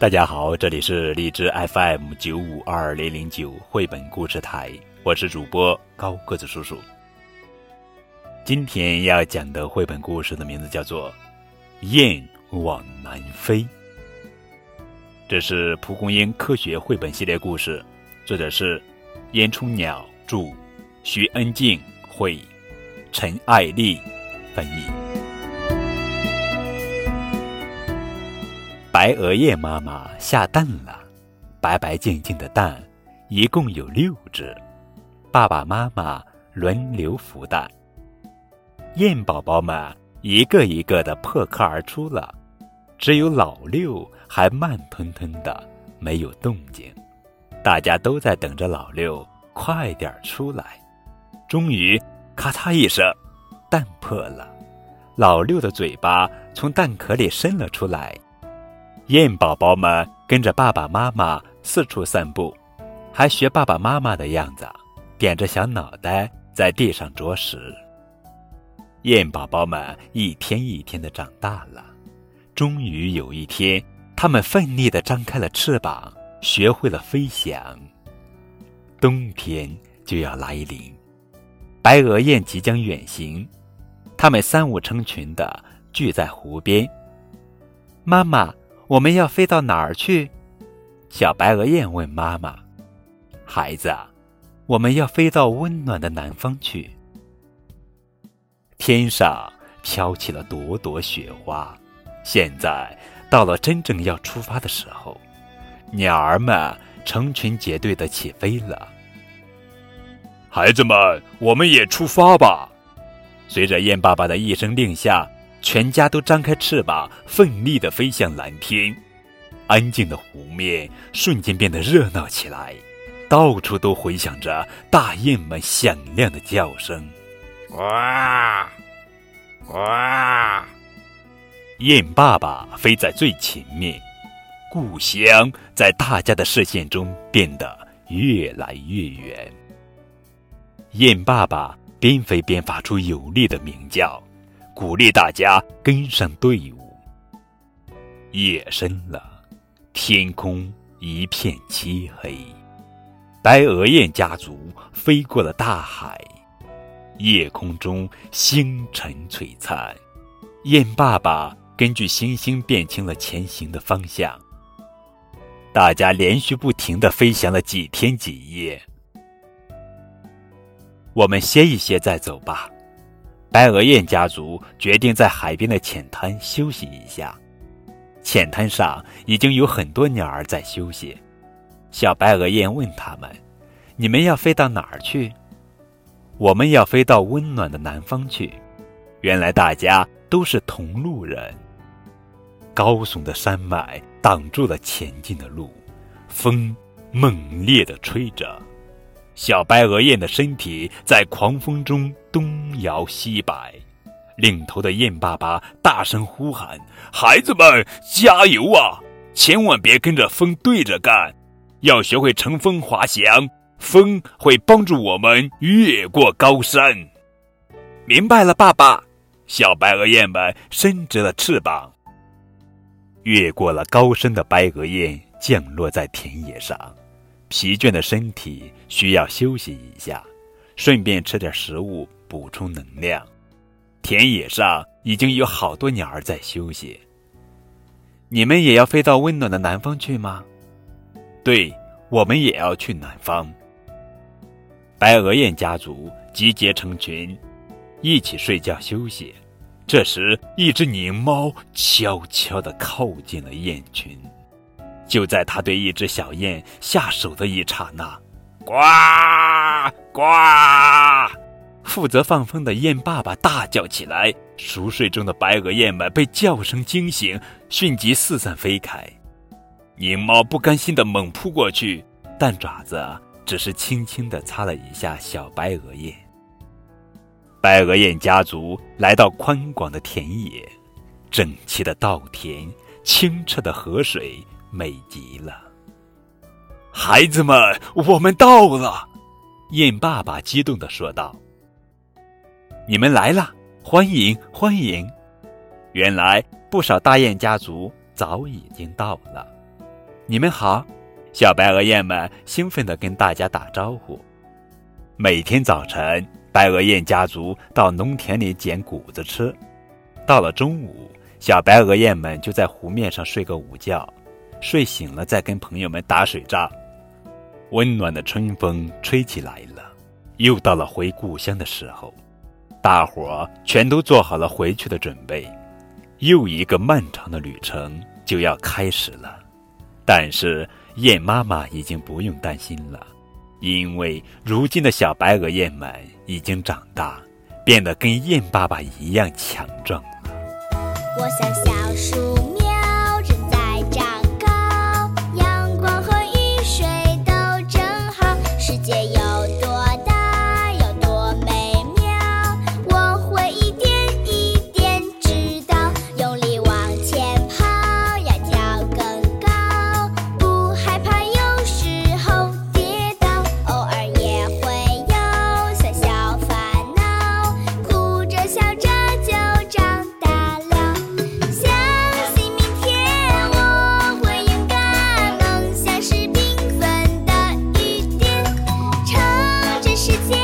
大家好，这里是荔枝 FM 九五二零零九绘本故事台，我是主播高个子叔叔。今天要讲的绘本故事的名字叫做《雁往南飞》，这是蒲公英科学绘本系列故事，作者是燕春鸟著，徐恩静绘，陈爱丽翻译。白鹅雁妈妈下蛋了，白白净净的蛋，一共有六只。爸爸妈妈轮流孵蛋，雁宝宝们一个一个的破壳而出了，只有老六还慢吞吞的，没有动静。大家都在等着老六快点出来。终于，咔嚓一声，蛋破了，老六的嘴巴从蛋壳里伸了出来。燕宝宝们跟着爸爸妈妈四处散步，还学爸爸妈妈的样子，点着小脑袋在地上啄食。燕宝宝们一天一天的长大了，终于有一天，他们奋力的张开了翅膀，学会了飞翔。冬天就要来临，白鹅雁即将远行，它们三五成群的聚在湖边。妈妈。我们要飞到哪儿去？小白鹅雁问妈妈：“孩子，我们要飞到温暖的南方去。”天上飘起了朵朵雪花，现在到了真正要出发的时候，鸟儿们成群结队的起飞了。孩子们，我们也出发吧！随着雁爸爸的一声令下。全家都张开翅膀，奋力地飞向蓝天。安静的湖面瞬间变得热闹起来，到处都回响着大雁们响亮的叫声。哇，哇！雁爸爸飞在最前面，故乡在大家的视线中变得越来越远。雁爸爸边飞边发出有力的鸣叫。鼓励大家跟上队伍。夜深了，天空一片漆黑。白鹅雁家族飞过了大海，夜空中星辰璀璨。雁爸爸根据星星辨清了前行的方向。大家连续不停的飞翔了几天几夜。我们歇一歇再走吧。白鹅雁家族决定在海边的浅滩休息一下。浅滩上已经有很多鸟儿在休息。小白鹅雁问他们：“你们要飞到哪儿去？”“我们要飞到温暖的南方去。”原来大家都是同路人。高耸的山脉挡住了前进的路，风猛烈地吹着。小白鹅雁的身体在狂风中东摇西摆，领头的雁爸爸大声呼喊：“孩子们，加油啊！千万别跟着风对着干，要学会乘风滑翔，风会帮助我们越过高山。”明白了，爸爸。小白鹅雁们伸直了翅膀，越过了高山的白鹅雁降落在田野上。疲倦的身体需要休息一下，顺便吃点食物补充能量。田野上已经有好多鸟儿在休息。你们也要飞到温暖的南方去吗？对，我们也要去南方。白鹅雁家族集结成群，一起睡觉休息。这时，一只狞猫悄悄地靠近了雁群。就在他对一只小雁下手的一刹那，呱呱！负责放风的雁爸爸大叫起来。熟睡中的白鹅雁们被叫声惊醒，迅即四散飞开。狞猫不甘心地猛扑过去，但爪子只是轻轻地擦了一下小白鹅雁。白鹅雁家族来到宽广的田野，整齐的稻田，清澈的河水。美极了，孩子们，我们到了！雁爸爸激动的说道：“你们来了，欢迎欢迎！”原来不少大雁家族早已经到了。你们好！小白鹅雁们兴奋地跟大家打招呼。每天早晨，白鹅雁家族到农田里捡谷子吃。到了中午，小白鹅雁们就在湖面上睡个午觉，睡醒了再跟朋友们打水仗。温暖的春风吹起来了，又到了回故乡的时候，大伙儿全都做好了回去的准备。又一个漫长的旅程就要开始了，但是雁妈妈已经不用担心了，因为如今的小白鹅雁们已经长大，变得跟雁爸爸一样强壮了。我像小树。yeah should see.